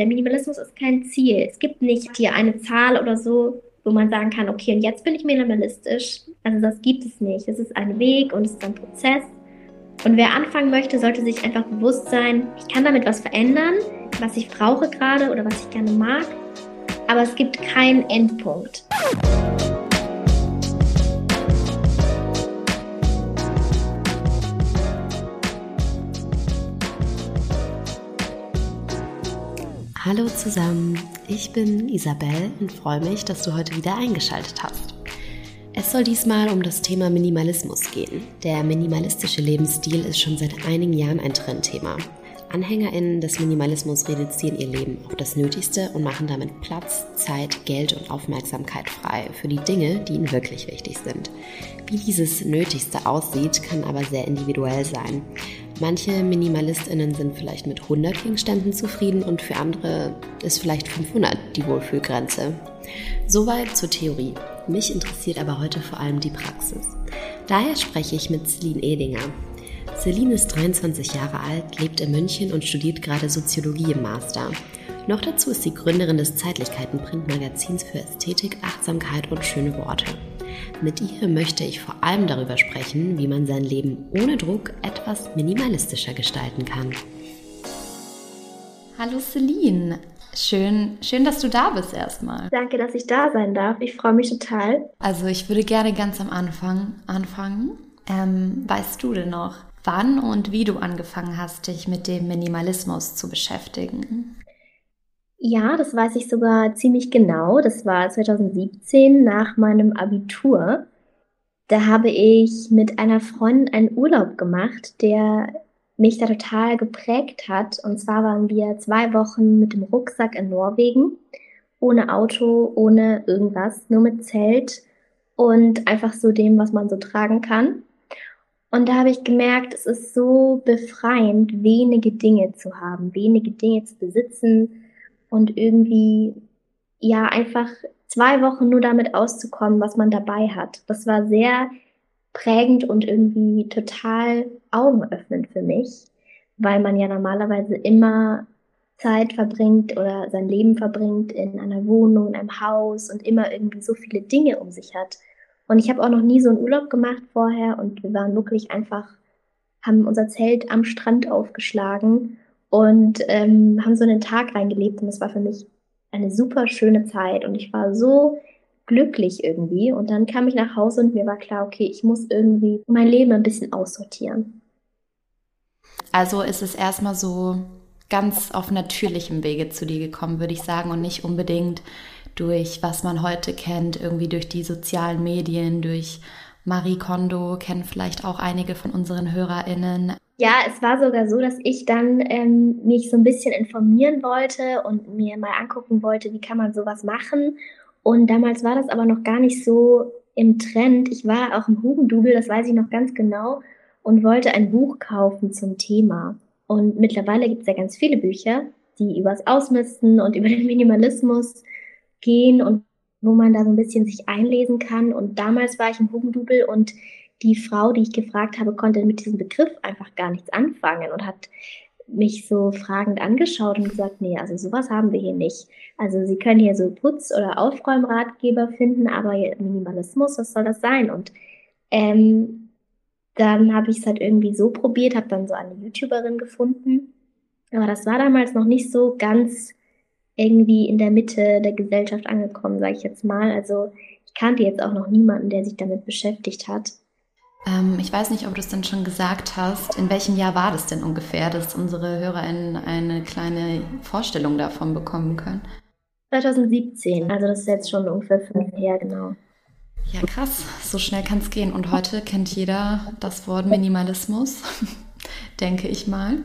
Der Minimalismus ist kein Ziel. Es gibt nicht hier eine Zahl oder so, wo man sagen kann, okay, und jetzt bin ich minimalistisch. Also das gibt es nicht. Es ist ein Weg und es ist ein Prozess. Und wer anfangen möchte, sollte sich einfach bewusst sein, ich kann damit was verändern, was ich brauche gerade oder was ich gerne mag. Aber es gibt keinen Endpunkt. Hallo zusammen, ich bin Isabel und freue mich, dass du heute wieder eingeschaltet hast. Es soll diesmal um das Thema Minimalismus gehen. Der minimalistische Lebensstil ist schon seit einigen Jahren ein Trendthema. AnhängerInnen des Minimalismus reduzieren ihr Leben auf das Nötigste und machen damit Platz, Zeit, Geld und Aufmerksamkeit frei für die Dinge, die ihnen wirklich wichtig sind. Wie dieses Nötigste aussieht, kann aber sehr individuell sein. Manche MinimalistInnen sind vielleicht mit 100 Gegenständen zufrieden und für andere ist vielleicht 500 die Wohlfühlgrenze. Soweit zur Theorie. Mich interessiert aber heute vor allem die Praxis. Daher spreche ich mit Celine Edinger. Celine ist 23 Jahre alt, lebt in München und studiert gerade Soziologie im Master. Noch dazu ist sie Gründerin des Zeitlichkeiten-Printmagazins für Ästhetik, Achtsamkeit und schöne Worte. Mit ihr möchte ich vor allem darüber sprechen, wie man sein Leben ohne Druck etwas minimalistischer gestalten kann. Hallo Celine, schön, schön, dass du da bist erstmal. Danke, dass ich da sein darf. Ich freue mich total. Also ich würde gerne ganz am Anfang anfangen. Ähm, weißt du denn noch, wann und wie du angefangen hast, dich mit dem Minimalismus zu beschäftigen? Ja, das weiß ich sogar ziemlich genau. Das war 2017 nach meinem Abitur. Da habe ich mit einer Freundin einen Urlaub gemacht, der mich da total geprägt hat. Und zwar waren wir zwei Wochen mit dem Rucksack in Norwegen, ohne Auto, ohne irgendwas, nur mit Zelt und einfach so dem, was man so tragen kann. Und da habe ich gemerkt, es ist so befreiend, wenige Dinge zu haben, wenige Dinge zu besitzen und irgendwie, ja, einfach zwei Wochen nur damit auszukommen, was man dabei hat. Das war sehr prägend und irgendwie total augenöffnend für mich, weil man ja normalerweise immer Zeit verbringt oder sein Leben verbringt in einer Wohnung, in einem Haus und immer irgendwie so viele Dinge um sich hat. Und ich habe auch noch nie so einen Urlaub gemacht vorher und wir waren wirklich einfach, haben unser Zelt am Strand aufgeschlagen und ähm, haben so einen Tag reingelebt und das war für mich eine super schöne Zeit und ich war so glücklich irgendwie und dann kam ich nach Hause und mir war klar, okay, ich muss irgendwie mein Leben ein bisschen aussortieren. Also ist es erstmal so ganz auf natürlichem Wege zu dir gekommen, würde ich sagen, und nicht unbedingt durch was man heute kennt, irgendwie durch die sozialen Medien, durch Marie Kondo, kennen vielleicht auch einige von unseren HörerInnen. Ja, es war sogar so, dass ich dann ähm, mich so ein bisschen informieren wollte und mir mal angucken wollte, wie kann man sowas machen. Und damals war das aber noch gar nicht so im Trend. Ich war auch im Hugendubel, das weiß ich noch ganz genau, und wollte ein Buch kaufen zum Thema. Und mittlerweile gibt es ja ganz viele Bücher, die übers Ausmisten und über den Minimalismus gehen und wo man da so ein bisschen sich einlesen kann. Und damals war ich im Hugendubel und die Frau, die ich gefragt habe, konnte mit diesem Begriff einfach gar nichts anfangen und hat mich so fragend angeschaut und gesagt, nee, also sowas haben wir hier nicht. Also Sie können hier so Putz- oder Aufräumratgeber finden, aber Minimalismus, was soll das sein? Und ähm, dann habe ich es halt irgendwie so probiert, habe dann so eine YouTuberin gefunden. Aber das war damals noch nicht so ganz irgendwie in der Mitte der Gesellschaft angekommen, sage ich jetzt mal. Also ich kannte jetzt auch noch niemanden, der sich damit beschäftigt hat. Ähm, ich weiß nicht, ob du es denn schon gesagt hast. In welchem Jahr war das denn ungefähr, dass unsere HörerInnen eine kleine Vorstellung davon bekommen können? 2017, also das ist jetzt schon ungefähr fünf Jahre, genau. Ja, krass. So schnell kann es gehen. Und heute kennt jeder das Wort Minimalismus, denke ich mal.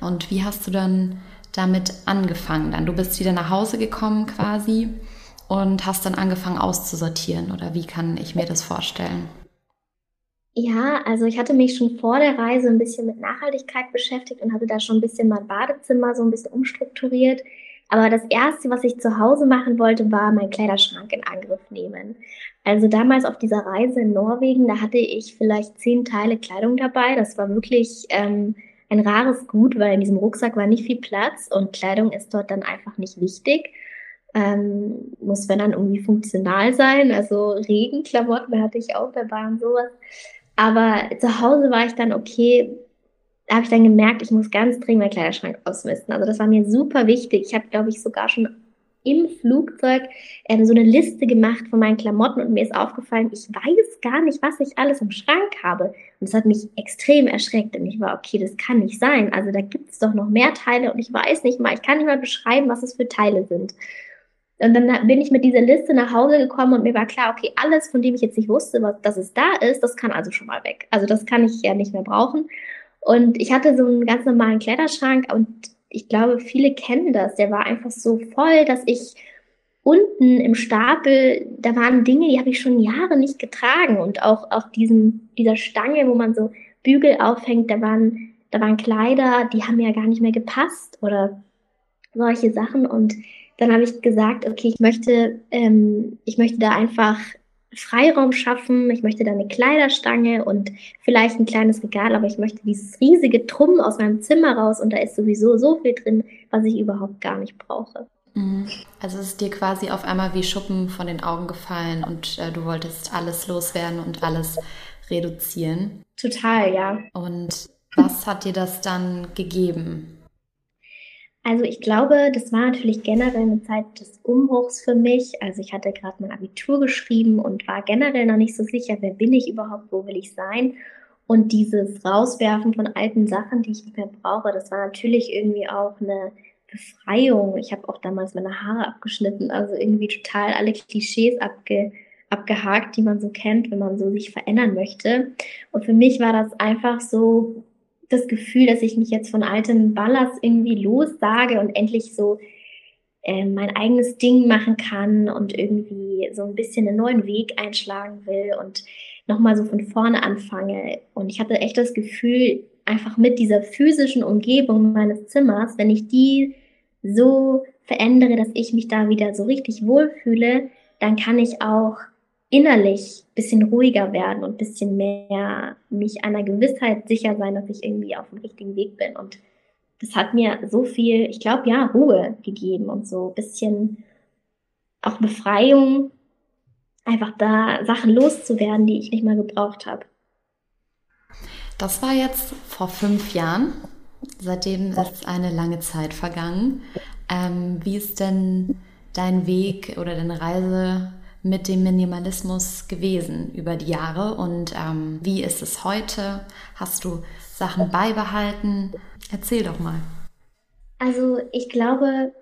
Und wie hast du dann damit angefangen dann? Du bist wieder nach Hause gekommen quasi und hast dann angefangen auszusortieren oder wie kann ich mir das vorstellen? Ja, also ich hatte mich schon vor der Reise ein bisschen mit Nachhaltigkeit beschäftigt und hatte da schon ein bisschen mein Badezimmer so ein bisschen umstrukturiert. Aber das erste, was ich zu Hause machen wollte, war meinen Kleiderschrank in Angriff nehmen. Also damals auf dieser Reise in Norwegen, da hatte ich vielleicht zehn Teile Kleidung dabei. Das war wirklich ähm, ein rares Gut, weil in diesem Rucksack war nicht viel Platz und Kleidung ist dort dann einfach nicht wichtig. Ähm, muss wenn dann irgendwie funktional sein, also Regenklamotten hatte ich auch dabei und sowas. Aber zu Hause war ich dann okay, da habe ich dann gemerkt, ich muss ganz dringend meinen Kleiderschrank ausmisten. Also das war mir super wichtig. Ich habe, glaube ich, sogar schon im Flugzeug ähm, so eine Liste gemacht von meinen Klamotten und mir ist aufgefallen, ich weiß gar nicht, was ich alles im Schrank habe. Und das hat mich extrem erschreckt und ich war, okay, das kann nicht sein. Also da gibt es doch noch mehr Teile und ich weiß nicht mal, ich kann nicht mal beschreiben, was es für Teile sind. Und dann bin ich mit dieser Liste nach Hause gekommen und mir war klar, okay, alles, von dem ich jetzt nicht wusste, was, dass es da ist, das kann also schon mal weg. Also das kann ich ja nicht mehr brauchen. Und ich hatte so einen ganz normalen Kleiderschrank und ich glaube, viele kennen das. Der war einfach so voll, dass ich unten im Stapel, da waren Dinge, die habe ich schon Jahre nicht getragen. Und auch auf diesem, dieser Stange, wo man so Bügel aufhängt, da waren, da waren Kleider, die haben ja gar nicht mehr gepasst oder solche Sachen. Und dann habe ich gesagt, okay, ich möchte, ähm, ich möchte da einfach Freiraum schaffen. Ich möchte da eine Kleiderstange und vielleicht ein kleines Regal, aber ich möchte dieses riesige Trumm aus meinem Zimmer raus und da ist sowieso so viel drin, was ich überhaupt gar nicht brauche. Mhm. Also es ist dir quasi auf einmal wie Schuppen von den Augen gefallen und äh, du wolltest alles loswerden und alles reduzieren. Total, ja. Und was hat dir das dann gegeben? Also ich glaube, das war natürlich generell eine Zeit des Umbruchs für mich. Also ich hatte gerade mein Abitur geschrieben und war generell noch nicht so sicher, wer bin ich überhaupt, wo will ich sein. Und dieses Rauswerfen von alten Sachen, die ich nicht mehr brauche, das war natürlich irgendwie auch eine Befreiung. Ich habe auch damals meine Haare abgeschnitten, also irgendwie total alle Klischees abge, abgehakt, die man so kennt, wenn man so sich verändern möchte. Und für mich war das einfach so das Gefühl, dass ich mich jetzt von alten Ballast irgendwie lossage und endlich so äh, mein eigenes Ding machen kann und irgendwie so ein bisschen einen neuen Weg einschlagen will und nochmal so von vorne anfange. Und ich hatte echt das Gefühl, einfach mit dieser physischen Umgebung meines Zimmers, wenn ich die so verändere, dass ich mich da wieder so richtig wohlfühle, dann kann ich auch innerlich bisschen ruhiger werden und bisschen mehr mich einer Gewissheit sicher sein, dass ich irgendwie auf dem richtigen Weg bin. Und das hat mir so viel, ich glaube, ja, Ruhe gegeben und so ein bisschen auch Befreiung, einfach da Sachen loszuwerden, die ich nicht mehr gebraucht habe. Das war jetzt vor fünf Jahren. Seitdem ist eine lange Zeit vergangen. Ähm, wie ist denn dein Weg oder deine Reise mit dem Minimalismus gewesen über die Jahre und ähm, wie ist es heute? Hast du Sachen beibehalten? Erzähl doch mal. Also ich glaube,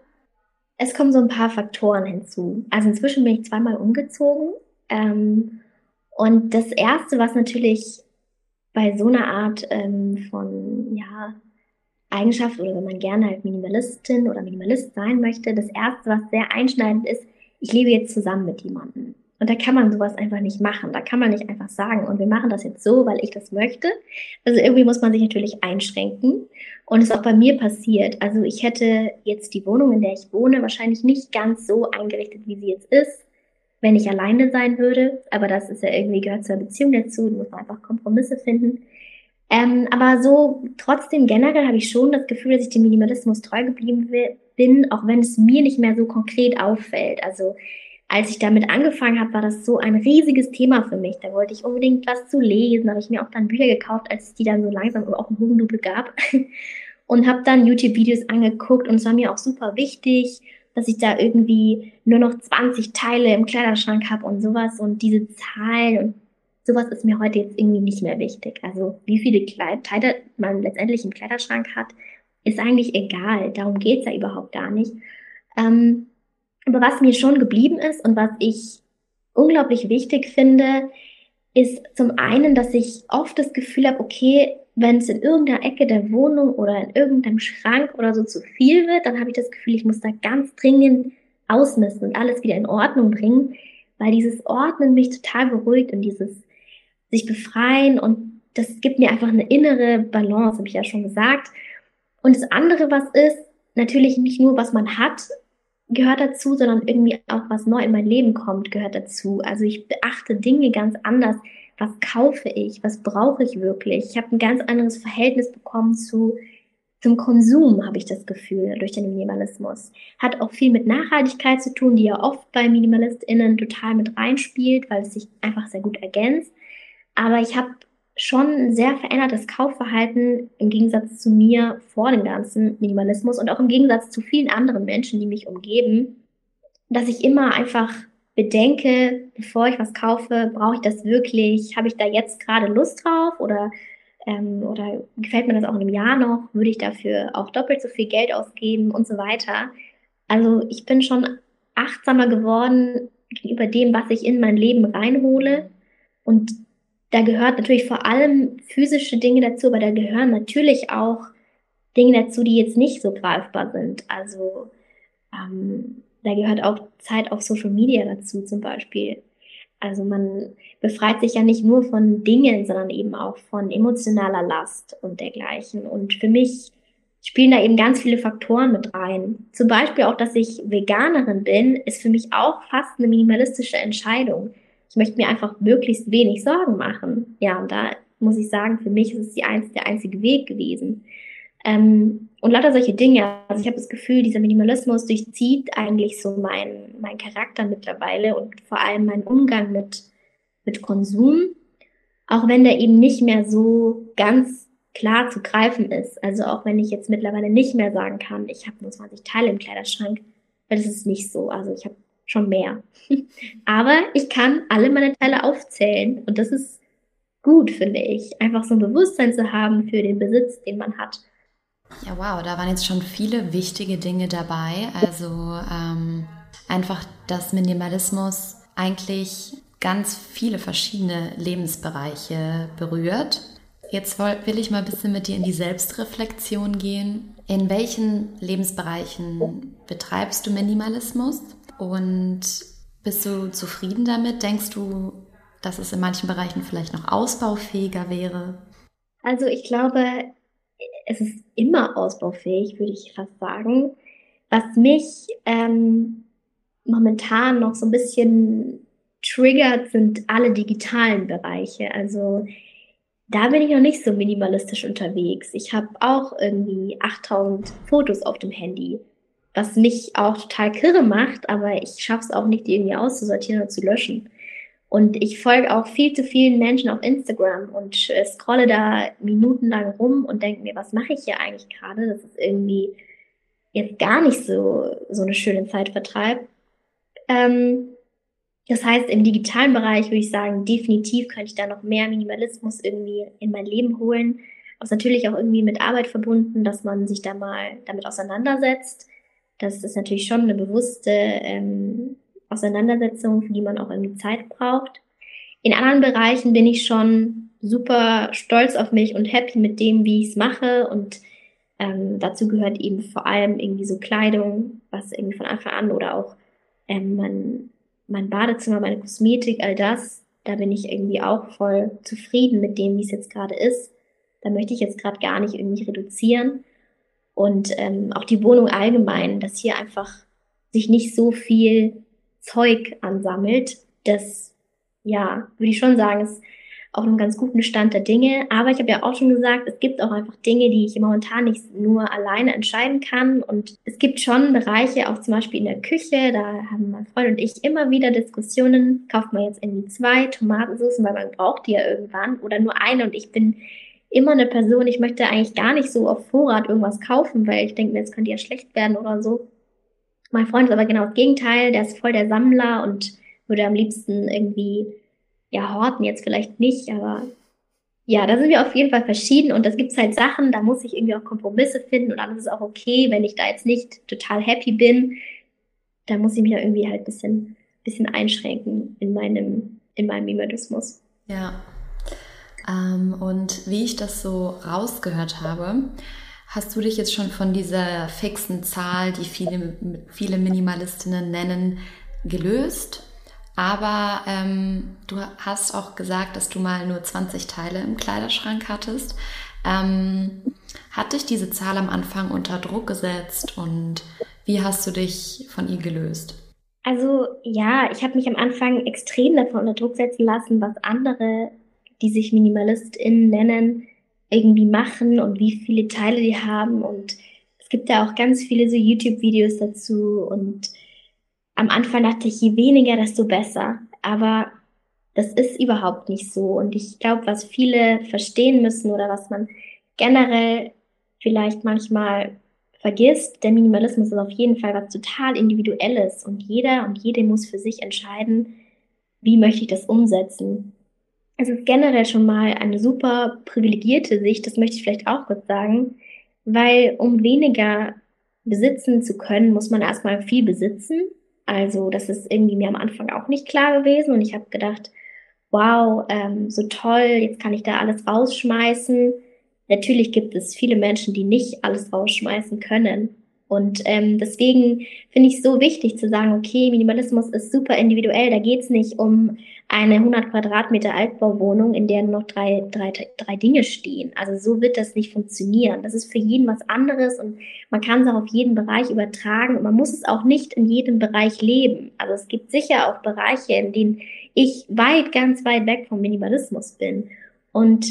es kommen so ein paar Faktoren hinzu. Also inzwischen bin ich zweimal umgezogen ähm, und das Erste, was natürlich bei so einer Art ähm, von ja, Eigenschaft oder wenn man gerne halt Minimalistin oder Minimalist sein möchte, das Erste, was sehr einschneidend ist, ich lebe jetzt zusammen mit jemandem. Und da kann man sowas einfach nicht machen. Da kann man nicht einfach sagen, und wir machen das jetzt so, weil ich das möchte. Also irgendwie muss man sich natürlich einschränken. Und es ist auch bei mir passiert. Also ich hätte jetzt die Wohnung, in der ich wohne, wahrscheinlich nicht ganz so eingerichtet, wie sie jetzt ist, wenn ich alleine sein würde. Aber das ist ja irgendwie gehört zur Beziehung dazu. Da muss man einfach Kompromisse finden. Ähm, aber so trotzdem generell habe ich schon das Gefühl, dass ich dem Minimalismus treu geblieben bin, auch wenn es mir nicht mehr so konkret auffällt. Also als ich damit angefangen habe, war das so ein riesiges Thema für mich. Da wollte ich unbedingt was zu lesen, habe ich mir auch dann Bücher gekauft, als es die dann so langsam auch im Hugendubel gab und habe dann YouTube-Videos angeguckt und es war mir auch super wichtig, dass ich da irgendwie nur noch 20 Teile im Kleiderschrank habe und sowas und diese Zahlen und sowas ist mir heute jetzt irgendwie nicht mehr wichtig. Also wie viele Teile man letztendlich im Kleiderschrank hat, ist eigentlich egal. Darum geht's ja überhaupt gar nicht. Ähm, aber was mir schon geblieben ist und was ich unglaublich wichtig finde, ist zum einen, dass ich oft das Gefühl habe, okay, wenn es in irgendeiner Ecke der Wohnung oder in irgendeinem Schrank oder so zu viel wird, dann habe ich das Gefühl, ich muss da ganz dringend ausmisten und alles wieder in Ordnung bringen, weil dieses Ordnen mich total beruhigt und dieses sich befreien und das gibt mir einfach eine innere Balance, habe ich ja schon gesagt. Und das andere, was ist, natürlich nicht nur, was man hat, gehört dazu, sondern irgendwie auch, was neu in mein Leben kommt, gehört dazu. Also ich beachte Dinge ganz anders. Was kaufe ich? Was brauche ich wirklich? Ich habe ein ganz anderes Verhältnis bekommen zu zum Konsum, habe ich das Gefühl, durch den Minimalismus. Hat auch viel mit Nachhaltigkeit zu tun, die ja oft bei MinimalistInnen total mit reinspielt, weil es sich einfach sehr gut ergänzt. Aber ich habe schon ein sehr verändertes Kaufverhalten im Gegensatz zu mir vor dem ganzen Minimalismus und auch im Gegensatz zu vielen anderen Menschen, die mich umgeben, dass ich immer einfach bedenke, bevor ich was kaufe, brauche ich das wirklich? Habe ich da jetzt gerade Lust drauf oder ähm, oder gefällt mir das auch in einem Jahr noch? Würde ich dafür auch doppelt so viel Geld ausgeben und so weiter? Also ich bin schon achtsamer geworden gegenüber dem, was ich in mein Leben reinhole und da gehört natürlich vor allem physische Dinge dazu, aber da gehören natürlich auch Dinge dazu, die jetzt nicht so greifbar sind. Also ähm, da gehört auch Zeit auf Social Media dazu zum Beispiel. Also man befreit sich ja nicht nur von Dingen, sondern eben auch von emotionaler Last und dergleichen. Und für mich spielen da eben ganz viele Faktoren mit rein. Zum Beispiel auch, dass ich Veganerin bin, ist für mich auch fast eine minimalistische Entscheidung ich möchte mir einfach möglichst wenig Sorgen machen. Ja, und da muss ich sagen, für mich ist es die einz der einzige Weg gewesen. Ähm, und lauter solche Dinge. Also ich habe das Gefühl, dieser Minimalismus durchzieht eigentlich so mein, mein Charakter mittlerweile und vor allem meinen Umgang mit, mit Konsum. Auch wenn der eben nicht mehr so ganz klar zu greifen ist. Also auch wenn ich jetzt mittlerweile nicht mehr sagen kann, ich habe nur 20 Teile im Kleiderschrank, weil das ist nicht so. Also ich habe schon mehr. Aber ich kann alle meine Teile aufzählen und das ist gut, finde ich. Einfach so ein Bewusstsein zu haben für den Besitz, den man hat. Ja, wow, da waren jetzt schon viele wichtige Dinge dabei. Also ähm, einfach, dass Minimalismus eigentlich ganz viele verschiedene Lebensbereiche berührt. Jetzt will ich mal ein bisschen mit dir in die Selbstreflexion gehen. In welchen Lebensbereichen betreibst du Minimalismus? Und bist du zufrieden damit? Denkst du, dass es in manchen Bereichen vielleicht noch ausbaufähiger wäre? Also ich glaube, es ist immer ausbaufähig, würde ich fast sagen. Was mich ähm, momentan noch so ein bisschen triggert, sind alle digitalen Bereiche. Also da bin ich noch nicht so minimalistisch unterwegs. Ich habe auch irgendwie 8000 Fotos auf dem Handy was mich auch total kirre macht, aber ich schaffe es auch nicht, die irgendwie auszusortieren oder zu löschen. Und ich folge auch viel zu vielen Menschen auf Instagram und äh, scrolle da minutenlang rum und denke mir, was mache ich hier eigentlich gerade? Das ist irgendwie jetzt gar nicht so, so eine schöne Zeitvertreib. Ähm, das heißt, im digitalen Bereich würde ich sagen, definitiv könnte ich da noch mehr Minimalismus irgendwie in mein Leben holen. Aber natürlich auch irgendwie mit Arbeit verbunden, dass man sich da mal damit auseinandersetzt das ist natürlich schon eine bewusste ähm, Auseinandersetzung, für die man auch irgendwie Zeit braucht. In anderen Bereichen bin ich schon super stolz auf mich und happy mit dem, wie ich es mache. Und ähm, dazu gehört eben vor allem irgendwie so Kleidung, was irgendwie von Anfang an oder auch ähm, mein, mein Badezimmer, meine Kosmetik, all das. Da bin ich irgendwie auch voll zufrieden mit dem, wie es jetzt gerade ist. Da möchte ich jetzt gerade gar nicht irgendwie reduzieren und ähm, auch die Wohnung allgemein, dass hier einfach sich nicht so viel Zeug ansammelt. Das, ja, würde ich schon sagen, ist auf einem ganz guten Stand der Dinge. Aber ich habe ja auch schon gesagt, es gibt auch einfach Dinge, die ich momentan nicht nur alleine entscheiden kann. Und es gibt schon Bereiche, auch zum Beispiel in der Küche, da haben mein Freund und ich immer wieder Diskussionen, kauft man jetzt irgendwie zwei Tomatensoßen, weil man braucht die ja irgendwann, oder nur eine. Und ich bin immer eine Person, ich möchte eigentlich gar nicht so auf Vorrat irgendwas kaufen, weil ich denke, jetzt könnte ja schlecht werden oder so. Mein Freund ist aber genau das Gegenteil, der ist voll der Sammler und würde am liebsten irgendwie, ja, horten jetzt vielleicht nicht, aber ja, da sind wir auf jeden Fall verschieden und das gibt's halt Sachen, da muss ich irgendwie auch Kompromisse finden und dann ist es auch okay, wenn ich da jetzt nicht total happy bin, da muss ich mich ja irgendwie halt bisschen, bisschen einschränken in meinem, in meinem Minimalismus. Ja, ähm, und wie ich das so rausgehört habe, hast du dich jetzt schon von dieser fixen Zahl, die viele, viele Minimalistinnen nennen, gelöst. Aber ähm, du hast auch gesagt, dass du mal nur 20 Teile im Kleiderschrank hattest. Ähm, hat dich diese Zahl am Anfang unter Druck gesetzt und wie hast du dich von ihr gelöst? Also ja, ich habe mich am Anfang extrem davon unter Druck setzen lassen, was andere die sich MinimalistInnen nennen, irgendwie machen und wie viele Teile die haben. Und es gibt ja auch ganz viele so YouTube-Videos dazu. Und am Anfang dachte ich, je weniger, desto besser. Aber das ist überhaupt nicht so. Und ich glaube, was viele verstehen müssen oder was man generell vielleicht manchmal vergisst, der Minimalismus ist auf jeden Fall was total Individuelles und jeder und jede muss für sich entscheiden, wie möchte ich das umsetzen. Es ist generell schon mal eine super privilegierte Sicht, das möchte ich vielleicht auch kurz sagen, weil um weniger besitzen zu können, muss man erstmal viel besitzen. Also das ist irgendwie mir am Anfang auch nicht klar gewesen und ich habe gedacht, wow, ähm, so toll, jetzt kann ich da alles rausschmeißen. Natürlich gibt es viele Menschen, die nicht alles rausschmeißen können. Und ähm, deswegen finde ich es so wichtig zu sagen, okay, Minimalismus ist super individuell. Da geht es nicht um eine 100 Quadratmeter Altbauwohnung, in der noch drei, drei, drei Dinge stehen. Also so wird das nicht funktionieren. Das ist für jeden was anderes und man kann es auch auf jeden Bereich übertragen und man muss es auch nicht in jedem Bereich leben. Also es gibt sicher auch Bereiche, in denen ich weit, ganz weit weg vom Minimalismus bin. Und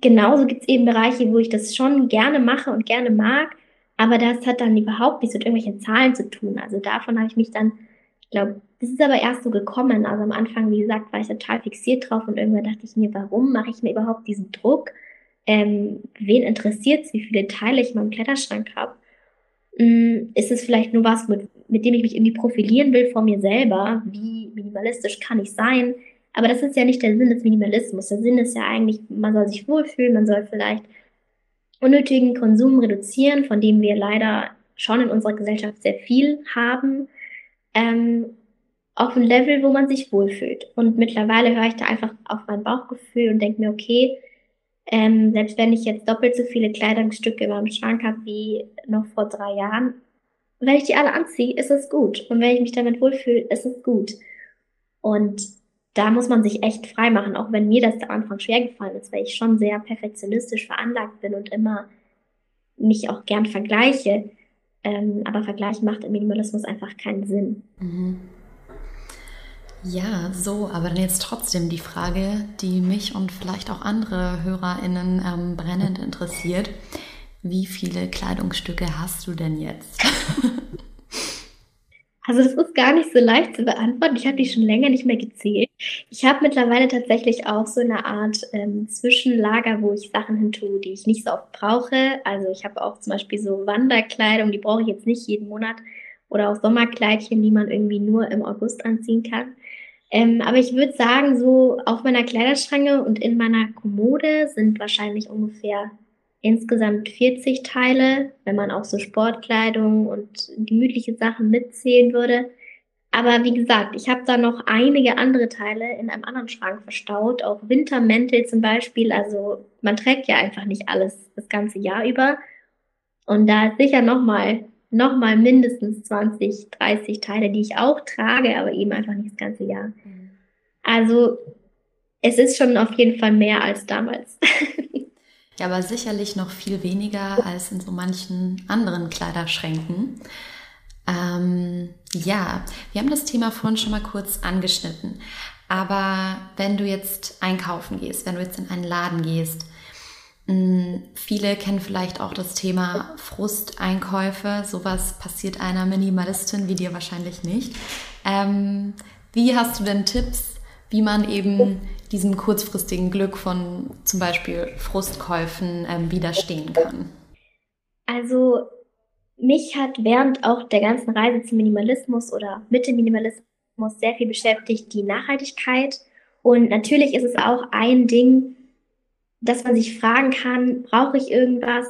genauso gibt es eben Bereiche, wo ich das schon gerne mache und gerne mag, aber das hat dann überhaupt nichts mit irgendwelchen Zahlen zu tun. Also davon habe ich mich dann, ich glaube, das ist aber erst so gekommen. Also am Anfang, wie gesagt, war ich total fixiert drauf und irgendwann dachte ich mir, warum mache ich mir überhaupt diesen Druck? Ähm, wen interessiert es, wie viele Teile ich in meinem Kleiderschrank habe? Hm, ist es vielleicht nur was, mit, mit dem ich mich irgendwie profilieren will vor mir selber? Wie minimalistisch kann ich sein? Aber das ist ja nicht der Sinn des Minimalismus. Der Sinn ist ja eigentlich, man soll sich wohlfühlen, man soll vielleicht unnötigen Konsum reduzieren, von dem wir leider schon in unserer Gesellschaft sehr viel haben, ähm, auf ein Level, wo man sich wohlfühlt. Und mittlerweile höre ich da einfach auf mein Bauchgefühl und denke mir, okay, ähm, selbst wenn ich jetzt doppelt so viele Kleidungsstücke in meinem Schrank habe wie noch vor drei Jahren, wenn ich die alle anziehe, ist es gut. Und wenn ich mich damit wohlfühle, ist es gut. Und da muss man sich echt frei machen, auch wenn mir das am Anfang schwer gefallen ist, weil ich schon sehr perfektionistisch veranlagt bin und immer mich auch gern vergleiche. Ähm, aber Vergleich macht im Minimalismus einfach keinen Sinn. Mhm. Ja, so, aber dann jetzt trotzdem die Frage, die mich und vielleicht auch andere HörerInnen ähm, brennend interessiert. Wie viele Kleidungsstücke hast du denn jetzt? Also das ist gar nicht so leicht zu beantworten. Ich habe die schon länger nicht mehr gezählt. Ich habe mittlerweile tatsächlich auch so eine Art ähm, Zwischenlager, wo ich Sachen hin tue, die ich nicht so oft brauche. Also ich habe auch zum Beispiel so Wanderkleidung, die brauche ich jetzt nicht jeden Monat. Oder auch Sommerkleidchen, die man irgendwie nur im August anziehen kann. Ähm, aber ich würde sagen, so auf meiner Kleiderschranke und in meiner Kommode sind wahrscheinlich ungefähr insgesamt 40 Teile, wenn man auch so Sportkleidung und gemütliche Sachen mitzählen würde. Aber wie gesagt, ich habe da noch einige andere Teile in einem anderen Schrank verstaut, auch Wintermäntel zum Beispiel. Also man trägt ja einfach nicht alles das ganze Jahr über. Und da ist sicher nochmal noch mal mindestens 20, 30 Teile, die ich auch trage, aber eben einfach nicht das ganze Jahr. Mhm. Also es ist schon auf jeden Fall mehr als damals. Ja, aber sicherlich noch viel weniger als in so manchen anderen Kleiderschränken. Ähm, ja, wir haben das Thema vorhin schon mal kurz angeschnitten. Aber wenn du jetzt einkaufen gehst, wenn du jetzt in einen Laden gehst, hm, viele kennen vielleicht auch das Thema Frusteinkäufe. Sowas passiert einer Minimalistin wie dir wahrscheinlich nicht. Ähm, wie hast du denn Tipps, wie man eben diesem kurzfristigen Glück von zum Beispiel Frustkäufen ähm, widerstehen kann? Also mich hat während auch der ganzen Reise zum Minimalismus oder mit dem Minimalismus sehr viel beschäftigt die Nachhaltigkeit. Und natürlich ist es auch ein Ding, dass man sich fragen kann, brauche ich irgendwas?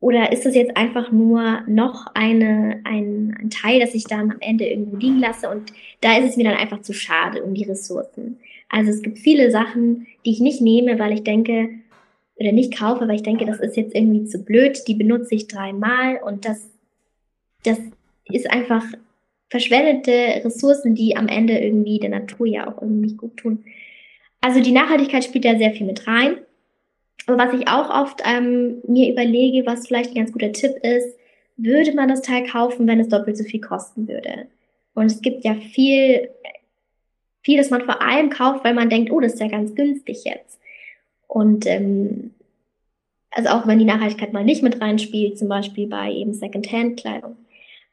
Oder ist das jetzt einfach nur noch eine, ein, ein Teil, das ich dann am Ende irgendwo liegen lasse? Und da ist es mir dann einfach zu schade um die Ressourcen. Also es gibt viele Sachen, die ich nicht nehme, weil ich denke, oder nicht kaufe, weil ich denke, das ist jetzt irgendwie zu blöd, die benutze ich dreimal und das, das ist einfach verschwendete Ressourcen, die am Ende irgendwie der Natur ja auch irgendwie nicht gut tun. Also die Nachhaltigkeit spielt da sehr viel mit rein. Aber was ich auch oft ähm, mir überlege, was vielleicht ein ganz guter Tipp ist, würde man das Teil kaufen, wenn es doppelt so viel kosten würde? Und es gibt ja viel, viel, das man vor allem kauft, weil man denkt, oh, das ist ja ganz günstig jetzt. Und ähm, Also auch wenn die Nachhaltigkeit mal nicht mit reinspielt, zum Beispiel bei eben Secondhand-Kleidung.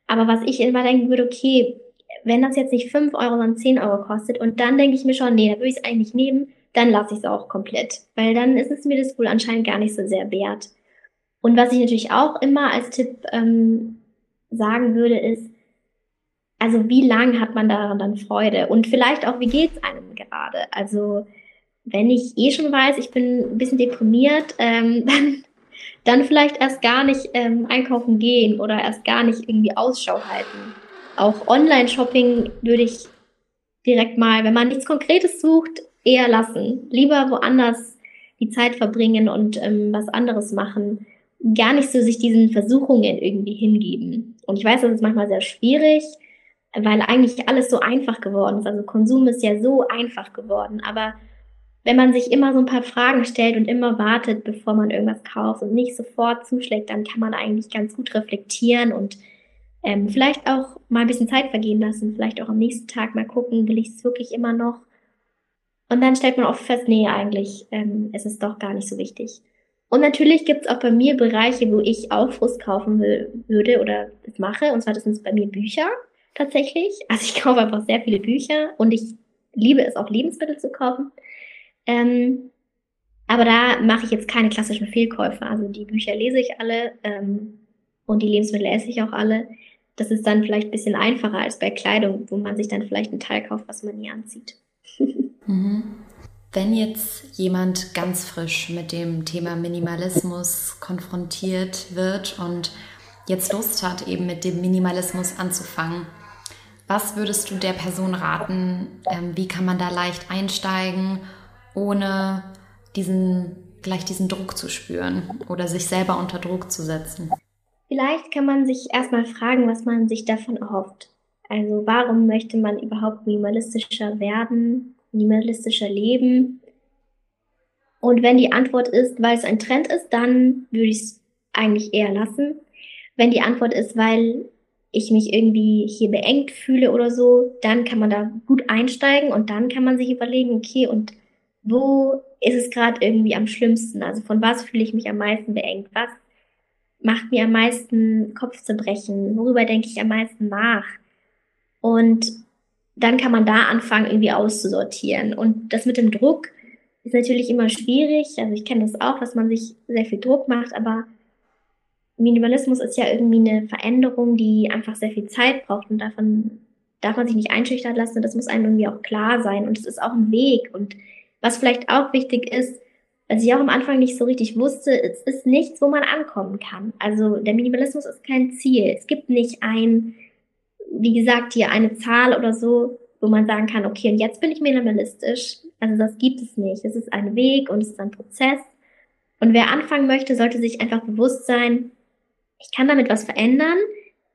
Aber was ich immer denken würde, okay, wenn das jetzt nicht 5 Euro, sondern 10 Euro kostet und dann denke ich mir schon, nee, da würde ich es eigentlich nehmen, dann lasse ich es auch komplett. Weil dann ist es mir das wohl anscheinend gar nicht so sehr wert. Und was ich natürlich auch immer als Tipp ähm, sagen würde, ist, also wie lang hat man daran dann Freude? Und vielleicht auch, wie geht's einem gerade? Also wenn ich eh schon weiß, ich bin ein bisschen deprimiert, ähm, dann, dann vielleicht erst gar nicht ähm, einkaufen gehen oder erst gar nicht irgendwie Ausschau halten. Auch Online-Shopping würde ich direkt mal, wenn man nichts Konkretes sucht, eher lassen. Lieber woanders die Zeit verbringen und ähm, was anderes machen. Gar nicht so sich diesen Versuchungen irgendwie hingeben. Und ich weiß, das ist manchmal sehr schwierig, weil eigentlich alles so einfach geworden ist. Also Konsum ist ja so einfach geworden. Aber wenn man sich immer so ein paar Fragen stellt und immer wartet, bevor man irgendwas kauft und nicht sofort zuschlägt, dann kann man eigentlich ganz gut reflektieren und ähm, vielleicht auch mal ein bisschen Zeit vergehen lassen, vielleicht auch am nächsten Tag mal gucken, will ich es wirklich immer noch? Und dann stellt man oft fest, nee, eigentlich ähm, es ist doch gar nicht so wichtig. Und natürlich gibt es auch bei mir Bereiche, wo ich auch Frust kaufen will, würde oder das mache. Und zwar das sind bei mir Bücher tatsächlich. Also ich kaufe einfach sehr viele Bücher und ich liebe es auch Lebensmittel zu kaufen. Ähm, aber da mache ich jetzt keine klassischen Fehlkäufe. Also die Bücher lese ich alle ähm, und die Lebensmittel esse ich auch alle. Das ist dann vielleicht ein bisschen einfacher als bei Kleidung, wo man sich dann vielleicht ein Teil kauft, was man nie anzieht. mhm. Wenn jetzt jemand ganz frisch mit dem Thema Minimalismus konfrontiert wird und jetzt Lust hat, eben mit dem Minimalismus anzufangen, was würdest du der Person raten? Ähm, wie kann man da leicht einsteigen, ohne diesen, gleich diesen Druck zu spüren oder sich selber unter Druck zu setzen? Vielleicht kann man sich erstmal fragen, was man sich davon erhofft. Also warum möchte man überhaupt minimalistischer werden, minimalistischer leben? Und wenn die Antwort ist, weil es ein Trend ist, dann würde ich es eigentlich eher lassen. Wenn die Antwort ist, weil ich mich irgendwie hier beengt fühle oder so, dann kann man da gut einsteigen und dann kann man sich überlegen, okay, und wo ist es gerade irgendwie am schlimmsten? Also von was fühle ich mich am meisten beengt? Was macht mir am meisten Kopfzerbrechen? Worüber denke ich am meisten nach? Und dann kann man da anfangen, irgendwie auszusortieren. Und das mit dem Druck ist natürlich immer schwierig. Also ich kenne das auch, dass man sich sehr viel Druck macht, aber Minimalismus ist ja irgendwie eine Veränderung, die einfach sehr viel Zeit braucht und davon darf man sich nicht einschüchtern lassen. Das muss einem irgendwie auch klar sein und es ist auch ein Weg. Und was vielleicht auch wichtig ist, was ich auch am Anfang nicht so richtig wusste, es ist nichts, wo man ankommen kann. Also der Minimalismus ist kein Ziel. Es gibt nicht ein, wie gesagt, hier eine Zahl oder so, wo man sagen kann, okay, und jetzt bin ich minimalistisch. Also das gibt es nicht. Es ist ein Weg und es ist ein Prozess. Und wer anfangen möchte, sollte sich einfach bewusst sein, ich kann damit was verändern,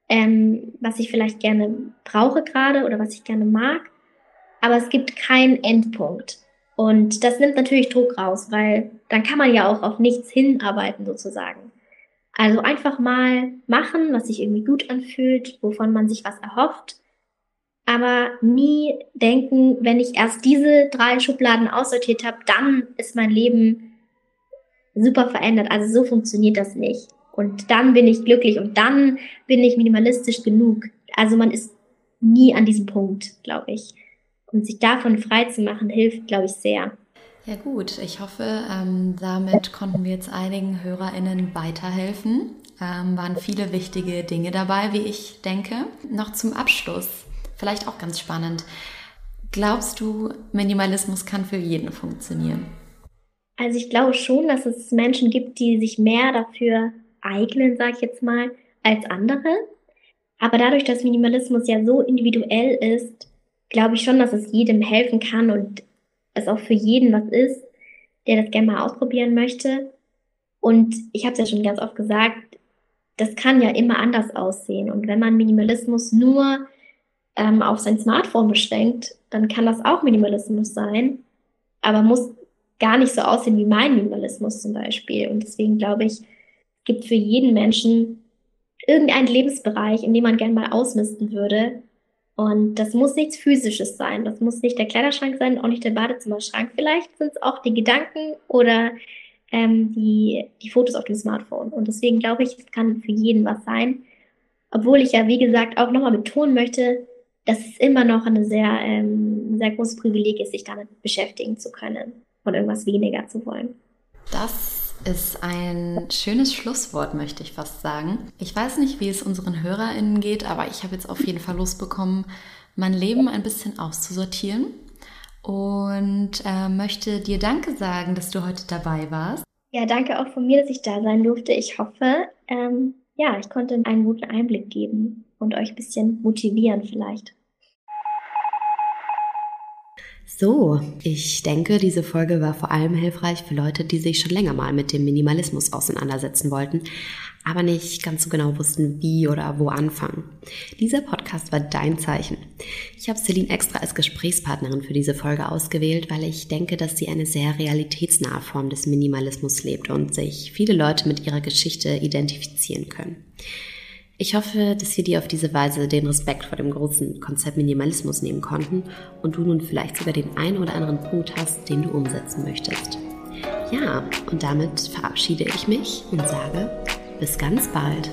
ähm, was ich vielleicht gerne brauche gerade oder was ich gerne mag. Aber es gibt keinen Endpunkt. Und das nimmt natürlich Druck raus, weil dann kann man ja auch auf nichts hinarbeiten sozusagen. Also einfach mal machen, was sich irgendwie gut anfühlt, wovon man sich was erhofft. Aber nie denken, wenn ich erst diese drei Schubladen aussortiert habe, dann ist mein Leben super verändert. Also so funktioniert das nicht. Und dann bin ich glücklich und dann bin ich minimalistisch genug. Also man ist nie an diesem Punkt, glaube ich. Und sich davon frei zu machen, hilft, glaube ich, sehr. Ja gut, ich hoffe, ähm, damit konnten wir jetzt einigen HörerInnen weiterhelfen. Ähm, waren viele wichtige Dinge dabei, wie ich denke. Noch zum Abschluss, vielleicht auch ganz spannend. Glaubst du, Minimalismus kann für jeden funktionieren? Also ich glaube schon, dass es Menschen gibt, die sich mehr dafür eignen, sage ich jetzt mal, als andere. Aber dadurch, dass Minimalismus ja so individuell ist, glaube ich schon, dass es jedem helfen kann und es auch für jeden was ist, der das gerne mal ausprobieren möchte. Und ich habe es ja schon ganz oft gesagt, das kann ja immer anders aussehen. Und wenn man Minimalismus nur ähm, auf sein Smartphone beschränkt, dann kann das auch Minimalismus sein, aber muss gar nicht so aussehen wie mein Minimalismus zum Beispiel. Und deswegen glaube ich, gibt für jeden Menschen irgendeinen Lebensbereich, in dem man gerne mal ausmisten würde. Und das muss nichts Physisches sein. Das muss nicht der Kleiderschrank sein, auch nicht der Badezimmerschrank. Vielleicht sind es auch die Gedanken oder ähm, die, die Fotos auf dem Smartphone. Und deswegen glaube ich, es kann für jeden was sein. Obwohl ich ja, wie gesagt, auch nochmal betonen möchte, dass es immer noch eine sehr, ähm, sehr großes Privileg ist, sich damit beschäftigen zu können und irgendwas weniger zu wollen. Das ist ein schönes Schlusswort, möchte ich fast sagen. Ich weiß nicht, wie es unseren HörerInnen geht, aber ich habe jetzt auf jeden Fall Lust bekommen, mein Leben ein bisschen auszusortieren und äh, möchte dir Danke sagen, dass du heute dabei warst. Ja, danke auch von mir, dass ich da sein durfte. Ich hoffe, ähm, ja, ich konnte einen guten Einblick geben und euch ein bisschen motivieren vielleicht. So, ich denke, diese Folge war vor allem hilfreich für Leute, die sich schon länger mal mit dem Minimalismus auseinandersetzen wollten, aber nicht ganz so genau wussten, wie oder wo anfangen. Dieser Podcast war dein Zeichen. Ich habe Celine extra als Gesprächspartnerin für diese Folge ausgewählt, weil ich denke, dass sie eine sehr realitätsnahe Form des Minimalismus lebt und sich viele Leute mit ihrer Geschichte identifizieren können. Ich hoffe, dass wir dir auf diese Weise den Respekt vor dem großen Konzept Minimalismus nehmen konnten und du nun vielleicht sogar den einen oder anderen Punkt hast, den du umsetzen möchtest. Ja, und damit verabschiede ich mich und sage bis ganz bald.